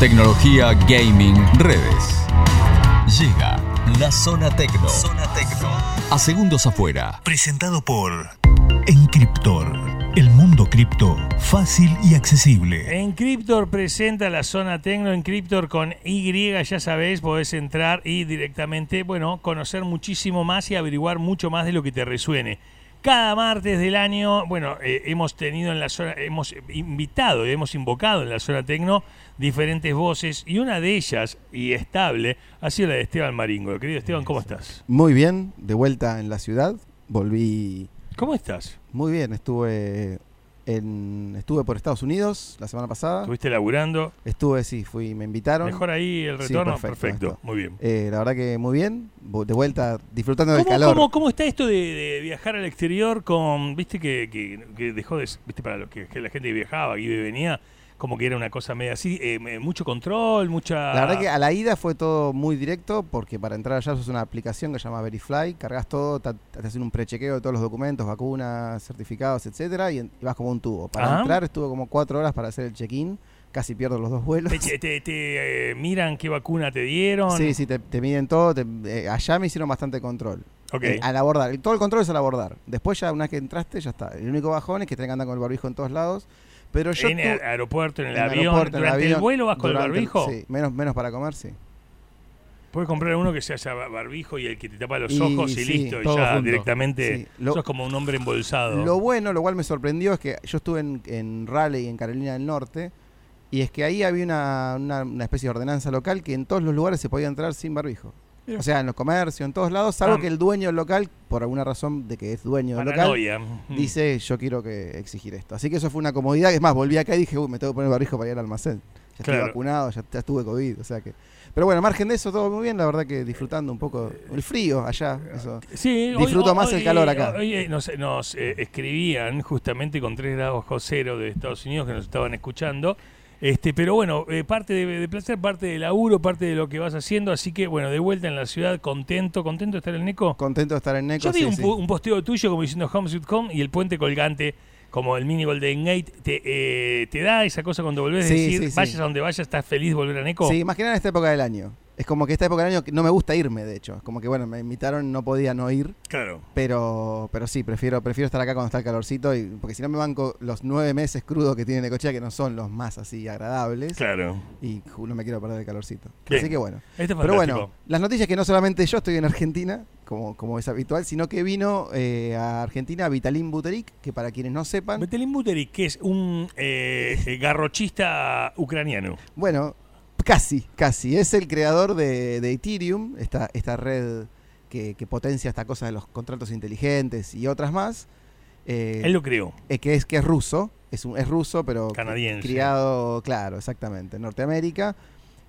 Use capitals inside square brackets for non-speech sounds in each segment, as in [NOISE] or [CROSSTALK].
Tecnología, gaming, redes. Llega la Zona Tecno. Zona Tecno. A segundos afuera. Presentado por Encryptor. El mundo cripto fácil y accesible. Encryptor presenta la zona Tecno Encryptor con Y, ya sabés, podés entrar y directamente, bueno, conocer muchísimo más y averiguar mucho más de lo que te resuene. Cada martes del año, bueno, eh, hemos tenido en la zona, hemos invitado y hemos invocado en la zona Tecno diferentes voces y una de ellas, y estable, ha sido la de Esteban Maringo. Querido Esteban, ¿cómo estás? Muy bien, de vuelta en la ciudad. Volví ¿Cómo estás? muy bien, estuve en estuve por Estados Unidos la semana pasada. ¿Estuviste laburando? Estuve, sí, fui, me invitaron. Mejor ahí el Sí, retorno. perfecto, perfecto, muy bien. Eh, la verdad que muy bien, de vuelta disfrutando del ¿Cómo, calor. cómo- cómo está esto de, de viajar al exterior con, viste que, que- que dejó de, viste para lo que, que la gente que viajaba, y venía, como que era una cosa media así, eh, mucho control, mucha... La verdad que a la ida fue todo muy directo porque para entrar allá es una aplicación que se llama Verifly, cargas todo, te hacen un prechequeo de todos los documentos, vacunas, certificados, etcétera, y, en- y vas como un tubo. Para Ajá. entrar estuve como cuatro horas para hacer el check-in, casi pierdo los dos vuelos. te, te- te, eh, miran qué vacuna te dieron. Sí, sí, te, te miden todo. te- eh, allá me hicieron bastante control. Ok. Eh, al abordar. Todo el control es al abordar. Después ya una vez que entraste, ya está. El único bajón es que tenés que andar con el barbijo en todos lados. Pero yo en tu- el aeropuerto, en el en avión, aeropuerto, en durante el avión, vuelo vas con el barbijo. Sí, menos, menos para comer, sí. Puedes comprar uno que se haya barbijo y el que te tapa los Y ojos y sí, listo, y ya junto. directamente Sí, lo- sos como un hombre embolsado. Lo bueno, lo cual me sorprendió, es que yo estuve en, en Raleigh, en Carolina del Norte, y es que ahí había una, una- una especie de ordenanza local que en todos los lugares se podía entrar sin barbijo. O sea, en los comercios, en todos lados, salvo Ah. que el dueño del local, por alguna razón de que es dueño del local, Paranoia. Dice yo quiero que exigir esto. Así que eso fue una comodidad. Es más, volví acá y dije, uy, me tengo que poner barbijo para ir al almacén. Ya Claro. estoy vacunado, ya, ya estuve COVID, o sea que... Pero bueno, margen de eso, todo muy bien, la verdad que disfrutando un poco el frío allá. Eso. Sí, Disfruto más el calor acá. Hoy eh, nos, nos, eh, escribían justamente con 3 grados cero de Estados Unidos que nos estaban escuchando. Este, pero bueno, eh, parte de, de placer, parte de laburo, parte de lo que vas haciendo. Así que bueno, de vuelta en la ciudad, contento, contento de estar en Neco. Contento de estar en Neco. Yo vi sí, un, sí. un posteo tuyo como diciendo Home Sweet Home y el puente colgante, como el mini Golden Gate, te, eh, te da esa cosa cuando volvés a Sí, decir, vayas a donde vayas, estás feliz de volver a Neco. Sí, más que nada en esta época del año. Es como que esta época del año no me gusta irme, de hecho. Es como que, bueno, me invitaron, no podía no ir. Claro. Pero, pero sí, prefiero, prefiero estar acá cuando está el calorcito. Y, porque si no me banco los nueve meses crudos que tiene Necochea, que no son los más así agradables. Claro. Y ju, no me quiero perder el calorcito. Bien. Así que bueno. Este es Pero bueno, las noticias que no solamente yo estoy en Argentina, como, como es habitual, sino que vino eh, a Argentina Vitalín Buterik, que para quienes no sepan, Betelin Buterik, que es un eh, eh, garrochista ucraniano. bueno, casi, casi, es el creador de, de Ethereum, esta, esta red que, que potencia esta cosa de los contratos inteligentes y otras más. eh, Él lo creó. eh, que es que es ruso, es un es ruso, pero Canadiense. criado, claro, exactamente, en Norteamérica.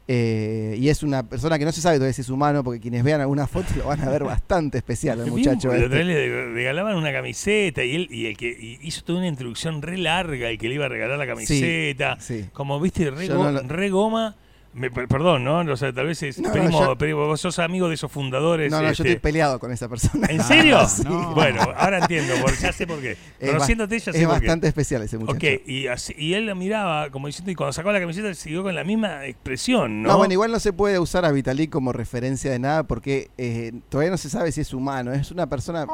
eh, y es una persona que no se sabe todavía si es humano, porque quienes vean alguna foto lo van a ver bastante especial, el un- muchacho. este. otra vez le regalaban una camiseta y él y el que y hizo toda una introducción re larga el que le iba a regalar la camiseta. Sí. Como viste, re, Yo go- no lo- re goma. Me- per- perdón, ¿no? O sea, tal vez es No, no, primo, yo- primo, vos sos amigo de esos fundadores. No, no, este, yo estoy peleado con esa persona. ¿En serio? [LAUGHS] Sí. no. Bueno, ahora entiendo, porque ya sé por qué. [LAUGHS] Es Conociéndote ya sé Es por qué. bastante especial ese muchacho. Ok, y, así- y él la miraba como diciendo, y cuando sacó la camiseta siguió con la misma expresión, ¿no? ¿no? bueno, igual no se puede usar a Vitalik como referencia de nada porque eh, todavía no se sabe si es humano. Es una persona.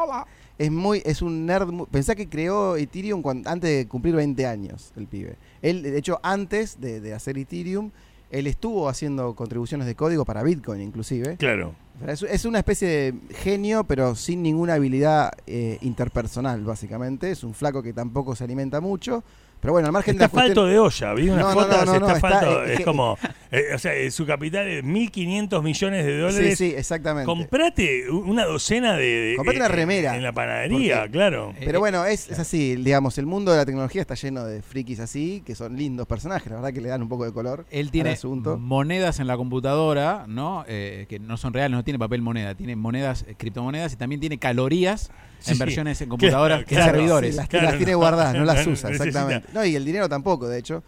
Es muy, es un nerd. Pensá que creó Ethereum antes de cumplir 20 años, el pibe. Él, de hecho, antes de, de hacer Ethereum, él estuvo haciendo contribuciones de código para Bitcoin, inclusive. Claro. Es, es una especie de genio, pero sin ninguna habilidad eh, interpersonal, básicamente. Es un flaco que tampoco se alimenta mucho. Pero bueno, al margen Está de la cuestión- falto de olla, vi unas No, no, fotos, no, no, está no, está- falto, es es como, eh, o sea, eh, su capital es 1.500 millones de Sí, dólares. sí, exactamente. Comprate una docena de... de- Comprate eh, una remera. En la panadería, Porque- claro. Pero bueno, es, es así, digamos, el mundo de la tecnología está lleno de frikis así, que son lindos personajes, la verdad que le dan un poco de color. Él al tiene asunto. monedas en la computadora, ¿no? Eh, que no son reales, no tiene papel moneda, tiene monedas, eh, criptomonedas y también tiene calorías Sí, en sí. versiones en computadoras, Claro, en servidores. Sí, las, Claro, las tiene no, guardadas, no las [LAUGHS] no usa, necesita. exactamente. No, y el dinero tampoco, de hecho.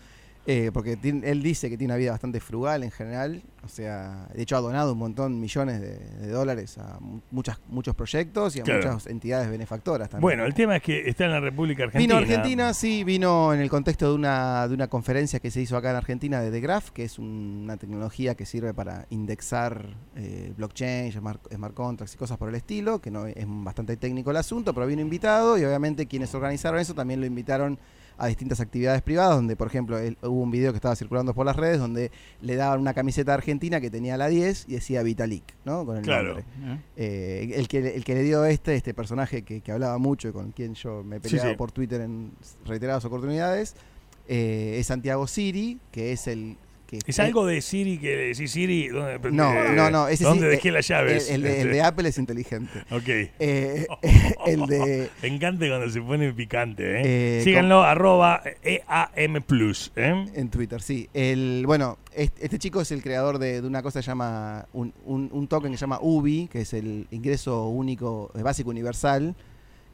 Eh, porque tiene- él dice que tiene una vida bastante frugal en general. O sea, de hecho ha donado un montón, millones de, de dólares a mu- muchas, muchos proyectos y a Claro. muchas entidades benefactoras también. Bueno, el tema es que está en la República Argentina. Vino a Argentina, sí, vino en el contexto de una, de una conferencia que se hizo acá en Argentina de The Graph, que es un- una tecnología que sirve para indexar eh, blockchain, smart, smart contracts y cosas por el estilo, que no es bastante técnico el asunto, pero vino invitado y obviamente quienes organizaron eso también lo invitaron a distintas actividades privadas, donde por ejemplo él- hubo un video que estaba circulando por las redes donde le daban una camiseta argentina que tenía la 10 y decía Vitalik, ¿no? Con el Claro. nombre. Eh, el, que, el que le dio este, este personaje que, que hablaba mucho y con quien yo me he Sí, peleado sí. por Twitter en reiteradas oportunidades, eh, es Santiago Siri, que es el que ¿Es algo de Siri que decís Siri? ¿dónde, No, eh, no, no, ese sí, ¿Dónde eh, dejé las llaves? el de, el de Apple es inteligente. [LAUGHS] Ok. Eh, [LAUGHS] el de [LAUGHS] Me encanta cuando se pone picante, ¿eh? Eh, Síganlo, arroba EAM Plus, en Twitter, sí. El, bueno, este, este chico es el creador de, de una cosa que se llama un, un- un token que se llama UBI, que es el ingreso único, básico universal,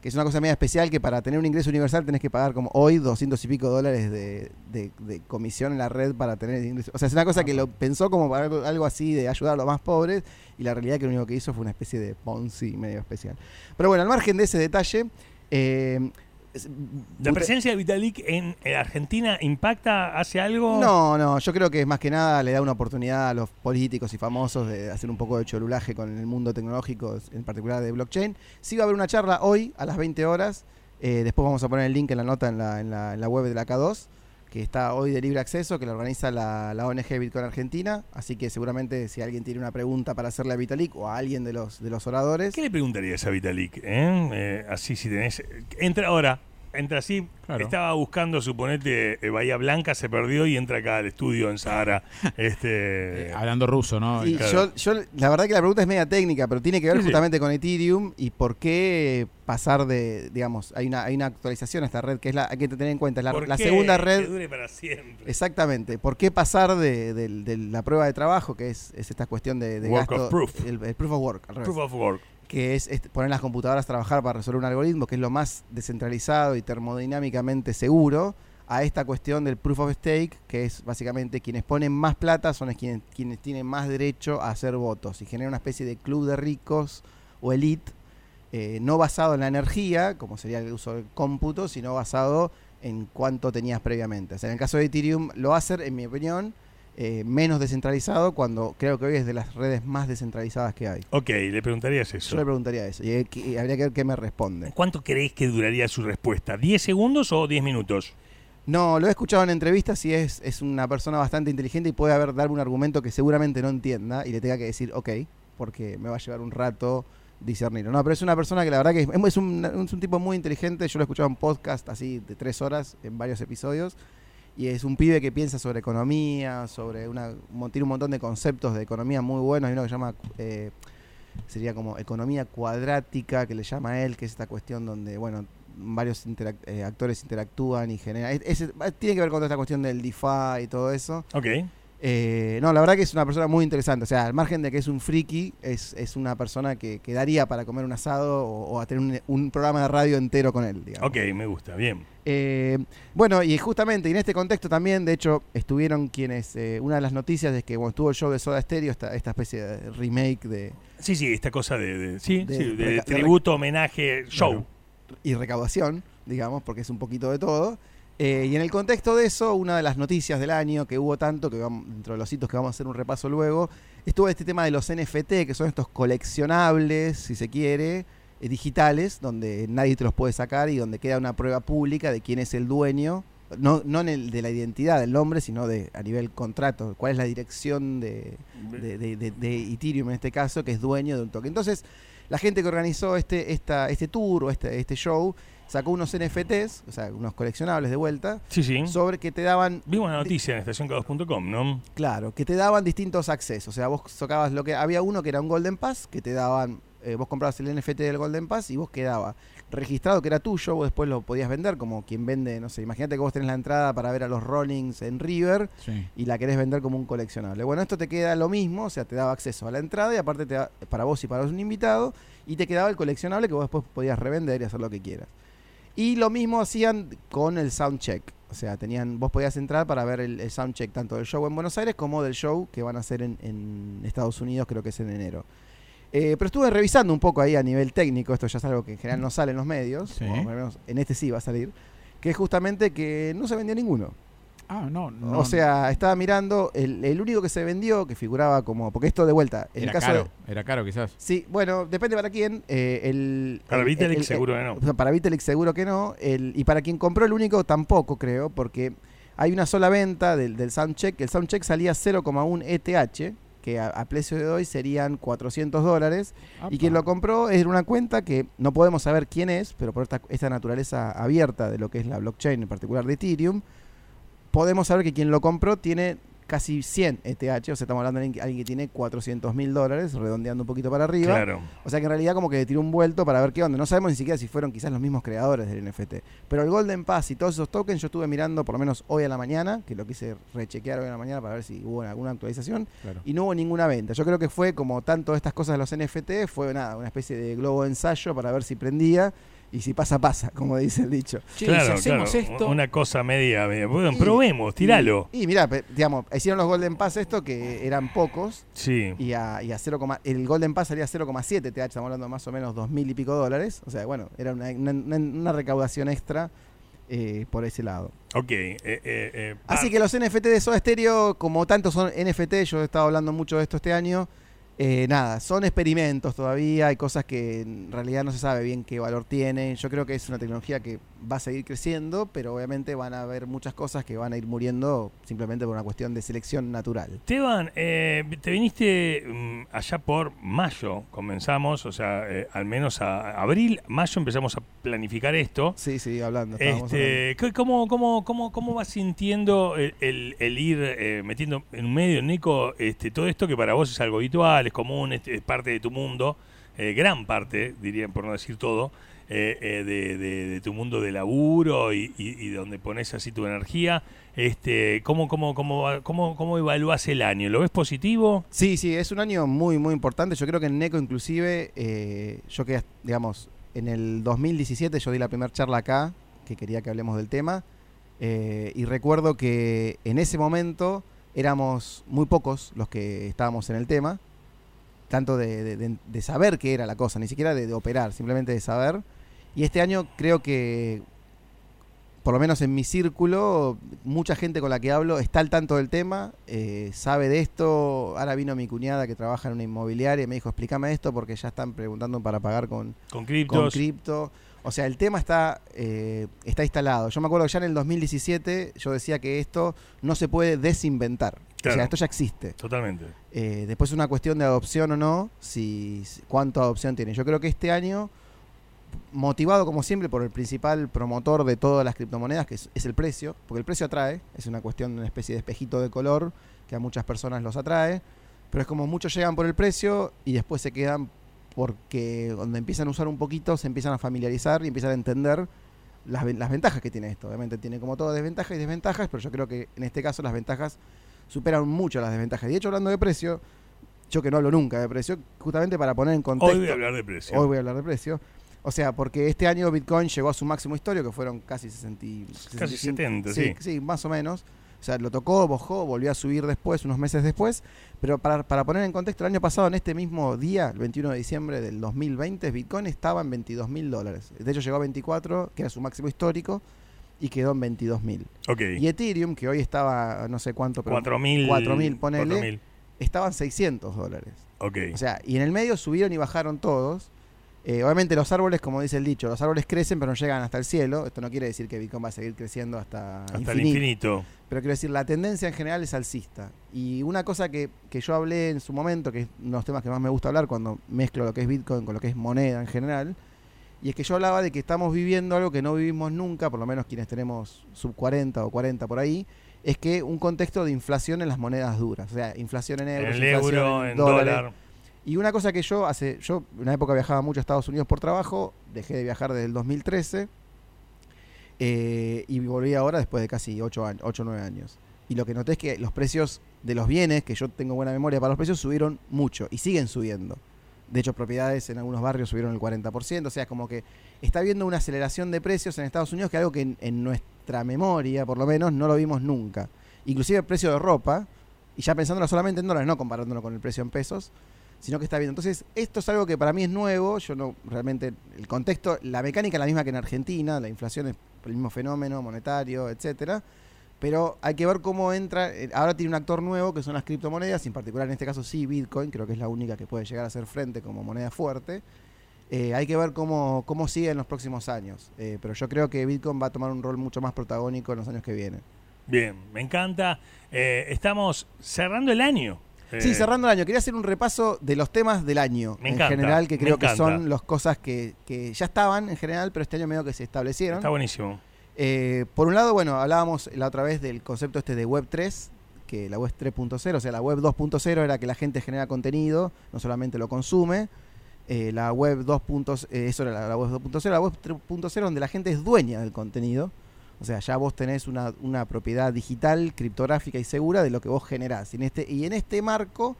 que es una cosa media especial que para tener un ingreso universal tenés que pagar como hoy 200 y pico dólares de, de- de comisión en la red para tener el ingreso. O sea, es una cosa que lo pensó como para algo, algo así de ayudar a los más pobres y la realidad que lo único que hizo fue una especie de Ponzi medio especial. Pero bueno, al margen de ese detalle... eh, ¿La presencia de Vitalik en Argentina impacta, hace algo? No, no, yo creo que más que nada le da una oportunidad a los políticos y famosos de hacer un poco de cholulaje con el mundo tecnológico, en particular de blockchain. Sí va a haber una charla hoy a las 20 horas. eh, después vamos a poner el link en la nota en la, en la, en la web de la K2, que está hoy de libre acceso, que la organiza la, la ONG Bitcoin Argentina. Así que seguramente si alguien tiene una pregunta para hacerle a Vitalik o a alguien de los, de los oradores. ¿Qué le preguntarías a Vitalik? eh? Eh, así si tenés... Entra ahora, entra así. Claro. Estaba buscando, suponete, eh, Bahía Blanca, se perdió y entra acá al estudio en Sahara. [LAUGHS] Este... Eh, hablando ruso, ¿no? Y claro. yo, yo, la verdad que la pregunta es media técnica, pero tiene que ver Sí, sí. justamente con Ethereum y por qué pasar de, digamos, hay una, hay una actualización a esta red que es la, hay que tener en cuenta, es la, ¿Por la qué? segunda Que red, dure para siempre. exactamente, ¿por qué pasar de, de- de la prueba de trabajo, que es, es esta cuestión de, de Work gasto, of proof. El, el proof of work, al revés, Proof of work. Que es, poner las computadoras a trabajar para resolver un algoritmo, que es lo más descentralizado y termodinámicamente seguro, a esta cuestión del proof of stake, que es básicamente quienes ponen más plata son quienes, tienen más derecho a hacer votos y genera una especie de club de ricos o elite, eh, no basado en la energía, como sería el uso del cómputo, sino basado en cuánto tenías previamente. O sea, en el caso de Ethereum lo hacer, en mi opinión, eh, menos descentralizado, cuando creo que hoy es de las redes más descentralizadas que hay. Ok, le preguntarías eso. Yo le preguntaría eso y, habría que ver qué me responde. ¿Cuánto creéis que duraría su respuesta? ¿10 segundos o 10 minutos? No, lo he escuchado en entrevistas y es, es una persona bastante inteligente y puede haber darme un argumento que seguramente no entienda y le tenga que decir ok, porque me va a llevar un rato discernirlo. No, pero es una persona que la verdad que es, es un, es un tipo muy inteligente. Yo lo he escuchado en podcast así de tres horas en varios episodios. Y es un pibe que piensa sobre economía, sobre una. Tiene un montón de conceptos de economía muy buenos. Hay uno que se llama. eh, sería como economía cuadrática, que le llama a él, que es esta cuestión donde, bueno, varios eh, actores interactúan y generan. es- tiene que ver con toda esta cuestión del DeFi y todo eso. Ok. Eh, no, la verdad que es una persona muy interesante. O sea, al margen de que es un friki, es, es una persona que, que daría para comer un asado o, o a tener un, un programa de radio entero con él, digamos. Ok, me gusta, bien. Eh, bueno, y justamente y en este contexto también, de hecho, estuvieron quienes. eh, una de las noticias es que bueno, estuvo el show de Soda Stereo, esta, esta especie de remake de, Sí, sí, esta cosa de, de- sí, De- sí, de de- de- tributo, homenaje, show. y recaudación, digamos, porque es un poquito de todo. Eh, y en el contexto de eso, una de las noticias del año que hubo tanto, que vamos, dentro de los hitos que vamos a hacer un repaso luego, estuvo este tema de los NFT, que son estos coleccionables, si se quiere, eh, digitales, donde nadie te los puede sacar y donde queda una prueba pública de quién es el dueño. No, no en el de la identidad del nombre, sino de a nivel contrato, cuál es la dirección de, de, de- de- de Ethereum en este caso, que es dueño de un token. Entonces, la gente que organizó este, esta, este tour o este, este show sacó unos NFTs, o sea, unos coleccionables de vuelta, Sí, sí. sobre que te daban, Vimos la noticia en estacioncados.com, ¿no? claro, que te daban distintos accesos. O sea, vos sacabas lo que. Había uno que era un Golden Pass, que te daban. eh, vos comprabas el NFT del Golden Pass y vos quedaba registrado que era tuyo, vos después lo podías vender como quien vende, no sé, imagínate que vos tenés la entrada para ver a los Rollings en River Sí. y la querés vender como un coleccionable. Bueno, esto te queda lo mismo, o sea, te daba acceso a la entrada y aparte te da, para vos y para un invitado, y te quedaba el coleccionable que vos después podías revender y hacer lo que quieras. Y lo mismo hacían con el soundcheck. O sea, tenían, vos podías entrar para ver el, el soundcheck tanto del show en Buenos Aires como del show que van a hacer en, en Estados Unidos, creo que es en enero. Eh, pero estuve revisando un poco ahí a nivel técnico, esto ya es algo que en general no sale en los medios, Sí. o menos en este sí va a salir, que es justamente que no se vendió ninguno. Ah, no, no. o sea, estaba mirando, el, el único que se vendió, que figuraba como, porque esto de vuelta, en era el caso caro, de- era caro quizás. Sí, bueno, depende para quién. eh, el, Para el- Vitalik el- el- seguro que no. o sea, Para Vitalik seguro que no. El, y para quien compró el único tampoco, creo, porque hay una sola venta del, del Soundcheck. El Soundcheck salía 0,1 ETH, que a, a precio de hoy serían 400 dólares. Y quien lo compró es una cuenta que no podemos saber quién es, pero por esta, esta naturaleza abierta de lo que es la blockchain, en particular de Ethereum, podemos saber que quien lo compró tiene casi 100 ETH, o sea, estamos hablando de alguien que- tiene 400 mil dólares, redondeando un poquito para arriba. Claro. O sea que en realidad como que le tiró un vuelto para ver qué onda. No sabemos ni siquiera si fueron quizás los mismos creadores del NFT. Pero el Golden Pass y todos esos tokens yo estuve mirando por lo menos hoy a la mañana, que lo quise rechequear hoy a la mañana para ver si hubo alguna actualización. Claro. Y no hubo ninguna venta. Yo creo que fue como tanto estas cosas de los NFT, fue nada, una especie de globo de ensayo para ver si prendía. Y si pasa, pasa, como dice el dicho. Che, claro, si hacemos claro. esto. Una cosa media. media. Bueno, Y- probemos, tiralo. Y, y mirá, digamos, hicieron los Golden Pass esto que eran pocos. Sí. y a, y a 0, el Golden Pass salía 0,7 TH, estamos hablando de más o menos dos mil y pico dólares. O sea, bueno, era una, una- una- una recaudación extra eh, por ese lado. Ok. eh, eh, eh, Así ah, que los NFT de Soda Stereo, como tantos son NFT, yo he estado hablando mucho de esto este año. Eh, nada, son experimentos todavía, hay cosas que en realidad no se sabe bien qué valor tienen. Yo creo que es una tecnología que va a seguir creciendo, pero obviamente van a haber muchas cosas que van a ir muriendo simplemente por una cuestión de selección natural. Esteban, eh, te viniste mm, allá por mayo, comenzamos, o sea, eh, al menos a abril, mayo empezamos a planificar esto. Sí, sí, hablando. Este, ¿qué- ¿cómo, cómo, cómo, ¿Cómo vas sintiendo el, el- el ir eh, metiendo en un medio, Nico, este, todo esto que para vos es algo habitual, es común, es, es parte de tu mundo, eh, gran parte, dirían por no decir todo, eh, eh, de, de- de tu mundo de laburo y, donde pones así tu energía? Este, ¿cómo, cómo, cómo, cómo, ¿Cómo evalúas el año? ¿Lo ves positivo? Sí, sí, es un año muy, muy importante. Yo creo que en NECO inclusive, eh, yo que, digamos, en el 2017 yo di la primera charla acá, que quería que hablemos del tema, eh, y recuerdo que en ese momento éramos muy pocos los que estábamos en el tema, tanto de, de- de- saber qué era la cosa, ni siquiera de operar, simplemente de saber. Y este año creo que, por lo menos en mi círculo, mucha gente con la que hablo está al tanto del tema, eh, sabe de esto. Ahora vino mi cuñada que trabaja en una inmobiliaria y me dijo, explícame esto porque ya están preguntando para pagar con, Con cripto. O sea, el tema está, eh, está instalado. Yo me acuerdo que ya en el 2017 yo decía que esto no se puede desinventar. O sea, esto ya existe. Totalmente. Eh, después es una cuestión de adopción o no, si, cuánto adopción tiene. Yo creo que este año, motivado como siempre por el principal promotor de todas las criptomonedas, que es, es el precio, porque el precio atrae, es una cuestión de una especie de espejito de color que a muchas personas los atrae, pero es como muchos llegan por el precio y después se quedan porque cuando empiezan a usar un poquito se empiezan a familiarizar y empiezan a entender las, las ventajas que tiene esto. Obviamente tiene como todo desventajas y desventajas, pero yo creo que en este caso las ventajas superan mucho las desventajas. Y de hecho, hablando de precio, yo que no hablo nunca de precio, justamente para poner en contexto. Hoy voy a hablar de precio. Hoy voy a hablar de precio. O sea, porque este año Bitcoin llegó a su máximo histórico, que fueron casi 60, y- Casi 65, 70, sí. sí. Sí, más o menos. O sea, lo tocó, bajó, volvió a subir después, unos meses después. Pero para, para poner en contexto, el año pasado, en este mismo día, el 21 de diciembre del 2020, Bitcoin estaba en 22 mil dólares. De hecho, llegó a 24, que era su máximo histórico, y quedó en 22 mil. Ok. Y Ethereum, que hoy estaba, no sé cuánto, pero 4.000. 4.000, ponele. 4.000. estaban 600 dólares. Ok. O sea, y en el medio subieron y bajaron todos. Eh, obviamente los árboles, como dice el dicho, los árboles crecen pero no llegan hasta el cielo. Esto no quiere decir que Bitcoin va a seguir creciendo hasta, Hasta infinito, el infinito. Pero quiero decir, la tendencia en general es alcista. Y una cosa que, que yo hablé en su momento, que es uno de los temas que más me gusta hablar cuando mezclo lo que es Bitcoin con lo que es moneda en general, y es que yo hablaba de que estamos viviendo algo que no vivimos nunca, por lo menos quienes tenemos sub 40 o 40 por ahí, es que un contexto de inflación en las monedas duras. O sea, inflación en euros, el inflación euro, en dólares. dólar. Y una cosa que yo hace, yo en una época viajaba mucho a Estados Unidos por trabajo, dejé de viajar desde el 2013 eh, y volví ahora después de casi 8 años, 8 o 9 años. Y lo que noté es que los precios de los bienes, que yo tengo buena memoria para los precios, subieron mucho y siguen subiendo. De hecho, propiedades en algunos barrios subieron el 40%. O sea, como que está habiendo una aceleración de precios en Estados Unidos, que es algo que en, en nuestra memoria, por lo menos, no lo vimos nunca. Inclusive el precio de ropa, y ya pensándolo solamente en dólares, no comparándolo con el precio en pesos, sino que está viendo. Entonces, esto es algo que para mí es nuevo. Yo no, realmente, el contexto, la mecánica es la misma que en Argentina, la inflación es el mismo fenómeno monetario, etcétera. Pero hay que ver cómo entra. eh, Ahora tiene un actor nuevo que son las criptomonedas, en particular en este caso sí Bitcoin, creo que es la única que puede llegar a hacer frente como moneda fuerte. Eh, hay que ver cómo, cómo sigue en los próximos años. Eh, pero yo creo que Bitcoin va a tomar un rol mucho más protagónico en los años que vienen. Bien, me encanta. Estamos cerrando el año. Sí, Eh, cerrando el año, quería hacer un repaso de los temas del año Me en encanta, general, que creo que son las cosas que, que ya estaban en general, pero este año medio que se establecieron. Está buenísimo. Eh, por un lado, bueno, hablábamos la otra vez del concepto este de Web 3, que la Web 3.0, o sea, la Web 2.0 era que la gente genera contenido, no solamente lo consume. Eh, la Web 2.0, eh, eso era la, la Web 2.0, la Web 3.0 donde la gente es dueña del contenido. O sea, ya vos tenés una, una propiedad digital, criptográfica y segura de lo que vos generás. Y en este, y en este marco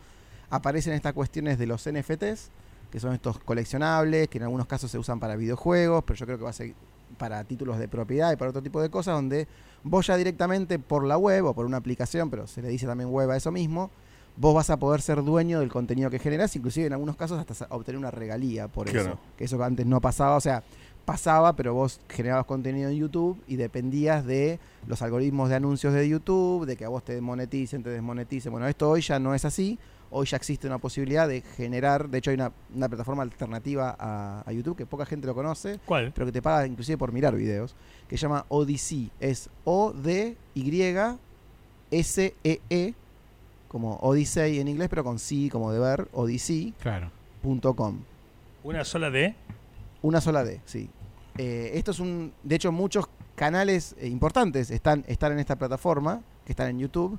aparecen estas cuestiones de los NFTs, que son estos coleccionables, que en algunos casos se usan para videojuegos, pero yo creo que va a ser para títulos de propiedad y para otro tipo de cosas, donde vos ya directamente por la web o por una aplicación, pero se le dice también web a eso mismo, vos vas a poder ser dueño del contenido que generás, inclusive en algunos casos hasta obtener una regalía por Claro. eso. Que eso antes no pasaba, o sea, pasaba, pero vos generabas contenido en YouTube y dependías de los algoritmos de anuncios de YouTube, de que a vos te moneticen, te desmoneticen. Bueno, esto hoy ya no es así. Hoy ya existe una posibilidad de generar, de hecho hay una, una plataforma alternativa a, a YouTube que poca gente lo conoce, ¿Cuál? pero que te paga inclusive por mirar videos, que se llama Odyssey. Es O-D-Y-S-E-E, E como Odyssey en inglés, pero con sí, como de ver, odyssey.com. Claro. Una sola D. Una sola D, sí. Eh, esto es un. De hecho, muchos canales eh, importantes están, están en esta plataforma, que están en YouTube,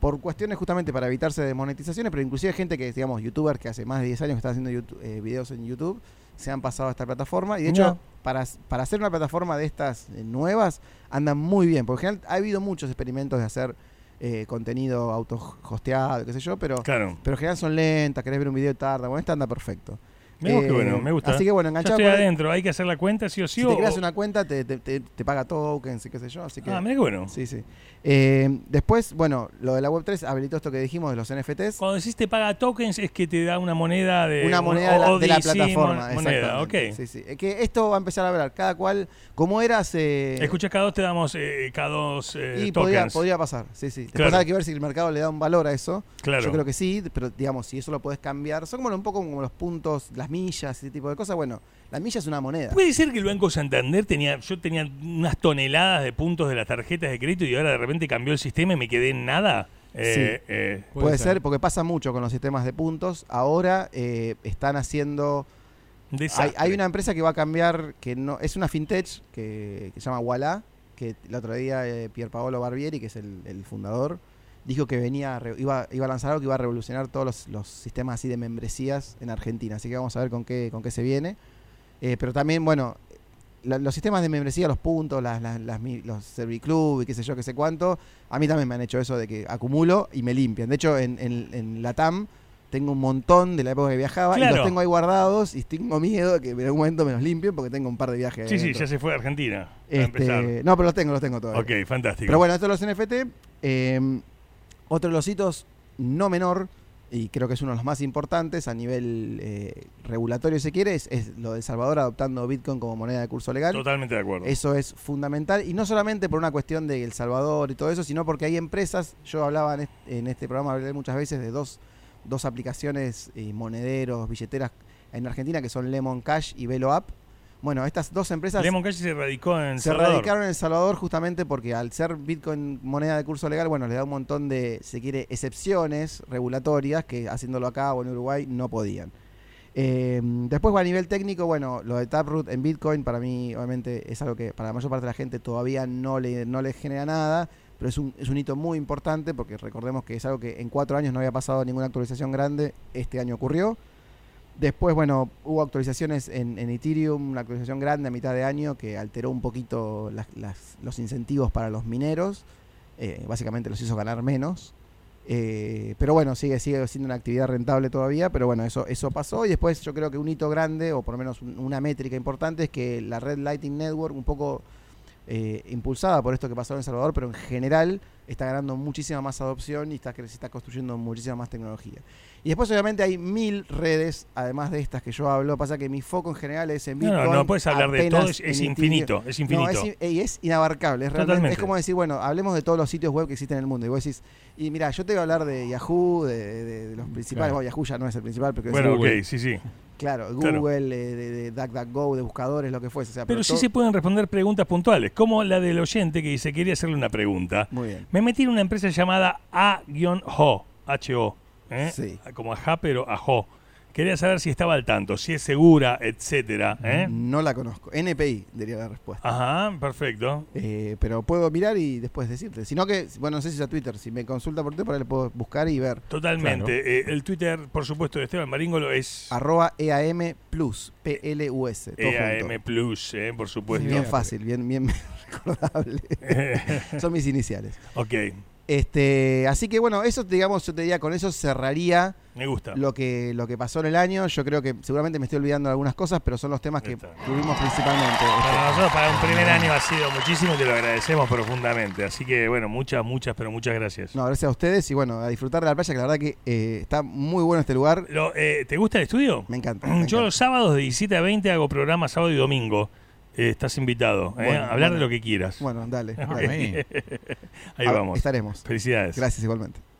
por cuestiones justamente para evitarse de monetizaciones, pero inclusive gente que, digamos, youtubers que hace más de 10 años que están haciendo YouTube- eh, videos en YouTube, se han pasado a esta plataforma. Y de hecho, para, para hacer una plataforma de estas eh, nuevas, andan muy bien. Porque en general ha habido muchos experimentos de hacer eh, contenido auto-hosteado, qué sé yo, pero, Claro. pero en general son lentas, querés ver un video tarda. Bueno, esta anda perfecto. Qué Eh, bueno, me gusta. Así que bueno, enganchado estoy adentro, hay que hacer la cuenta sí o sí. si o- te creas una cuenta, te, te, te- te paga tokens y qué sé yo. Así que, Ah, mira qué bueno. sí, sí. Eh, después, bueno, lo de la Web3 habilitó esto que dijimos de los NFTs. Cuando decís te paga tokens es que te da una moneda de... Una un moneda de la, de la Odyssey, plataforma. mon- moneda, ok. Sí, sí. Es que esto va a empezar a hablar cada cual, como era hace... Escucha, cada dos te damos eh, cada dos eh, y podría, tokens. podría pasar, sí, sí. Después Claro. hay que ver si el mercado le da un valor a eso. Claro. Yo creo que sí, pero digamos, si eso lo puedes cambiar, son como un poco como los puntos, las millas, ese tipo de cosas. Bueno, la milla es una moneda. Puede ser que el Banco Santander tenía, yo tenía unas toneladas de puntos de las tarjetas de crédito y ahora de repente cambió el sistema y me quedé en nada. Eh, eh, Puede, Puede ser. ser. porque pasa mucho con los sistemas de puntos. Ahora eh, están haciendo. Hay, hay una empresa que va a cambiar, que no es una fintech que, que se llama Walla, que el otro día eh, Pier Paolo Barbieri, que es el, el fundador, dijo que venía iba, iba a lanzar algo que iba a revolucionar todos los, los sistemas así de membresías en Argentina. Así que vamos a ver con qué, con qué se viene. Eh, pero también, bueno, la- los sistemas de membresía, los puntos, las, las, las los Serviclub y qué sé yo, qué sé cuánto, a mí también me han hecho eso de que acumulo y me limpian. De hecho, en, en, en la TAM tengo un montón de la época que viajaba y los tengo ahí guardados y tengo miedo de que en algún momento me los limpien porque tengo un par de viajes. Sí, sí, ya se fue a Argentina. Este, no, pero los tengo, los tengo todavía. Ok, fantástico. Pero bueno, estos los NFT. eh, otro de los hitos no menor, y creo que es uno de los más importantes a nivel eh, regulatorio, si quiere, es, es lo de El Salvador adoptando Bitcoin como moneda de curso legal. Totalmente de acuerdo. Eso es fundamental. Y no solamente por una cuestión de El Salvador y todo eso, sino porque hay empresas, yo hablaba en este, en este programa, hablé muchas veces de dos, dos aplicaciones, eh, monederos, billeteras en Argentina, que son Lemon Cash y Velo App. Bueno, estas dos empresas Lemon Cash se radicó en se Salvador. radicaron en El Salvador justamente porque al ser Bitcoin moneda de curso legal, bueno, le da un montón de, se quiere, excepciones regulatorias que haciéndolo acá o en Uruguay no podían. Eh, después, a nivel técnico, bueno, lo de Taproot en Bitcoin para mí, obviamente, es algo que para la mayor parte de la gente todavía no le, no le genera nada, pero es un, es un hito muy importante porque recordemos que es algo que en cuatro años no había pasado ninguna actualización grande, este año ocurrió. Después, bueno, hubo actualizaciones en, en Ethereum, una actualización grande a mitad de año que alteró un poquito las- las- los incentivos para los mineros. Eh, básicamente los hizo ganar menos. Eh, pero bueno, sigue, sigue siendo una actividad rentable todavía, pero bueno, eso, eso pasó. Y después yo creo que un hito grande, o por lo menos un- una métrica importante, es que la Red Lighting Network, un poco eh, impulsada por esto que pasó en El Salvador, pero en general está ganando muchísima más adopción y está, se está construyendo muchísima más tecnología. Y después obviamente hay mil redes, además de estas que yo hablo, pasa que mi foco en general es en No, Bitcoin. no, no puedes hablar de todo, es, infinito, es infinito. no, es, y es inabarcable. Es, realmente, es como decir, bueno, hablemos de todos los sitios web que existen en el mundo. Y vos decís, y mira, yo te voy a hablar de Yahoo, de, de- de los principales. Claro. Bueno, Yahoo ya no es el principal, pero bueno, ok, sí, sí. Claro, Claro. Google, eh, de, de DuckDuckGo, de buscadores, lo que fuese. O sea, Pero sí todo- se pueden responder preguntas puntuales, como la del oyente que dice, quería hacerle una pregunta. Muy bien. Me metí en una empresa llamada A-HO, H-O, ¿eh? Sí. como ajá, pero ajo. Quería saber si estaba al tanto, si es segura, etcétera. ¿eh? No la conozco. NPI, diría la respuesta. Ajá, perfecto. Eh, pero puedo mirar y después decirte. Si no que, bueno, no sé si es a Twitter. Si me consulta por Twitter, por ahí le puedo buscar y ver. Totalmente. Eh, el Twitter, por supuesto, de Esteban Maringolo es Arroba EAM Plus, P-L-U-S. todo EAM junto. Plus, eh, por supuesto. Bien fácil, bien, bien [LAUGHS] recordable. [LAUGHS] Son mis iniciales. ok, Este, así que bueno, eso digamos, yo te diría, con eso cerraría me gusta. lo que, lo que pasó en el año. Yo creo que seguramente me estoy olvidando de algunas cosas, pero son los temas que Está. tuvimos principalmente. Para nosotros, para un primer año ha sido muchísimo y te lo agradecemos profundamente. Así que, bueno, muchas, muchas, pero muchas gracias. No, gracias a ustedes y bueno, a disfrutar de la playa, que la verdad que eh, está muy bueno este lugar. Lo, eh, ¿Te gusta el estudio? Me encanta. [CLEARS THROAT] me Yo encanta. los sábados de 17 a 20 hago programa sábado y domingo. Eh, estás invitado. ¿eh? Bueno, a hablar bueno. de lo que quieras. Bueno, dale. [LAUGHS] Dale. [LAUGHS] ahí. Ah, vamos. Estaremos. Felicidades. Gracias igualmente.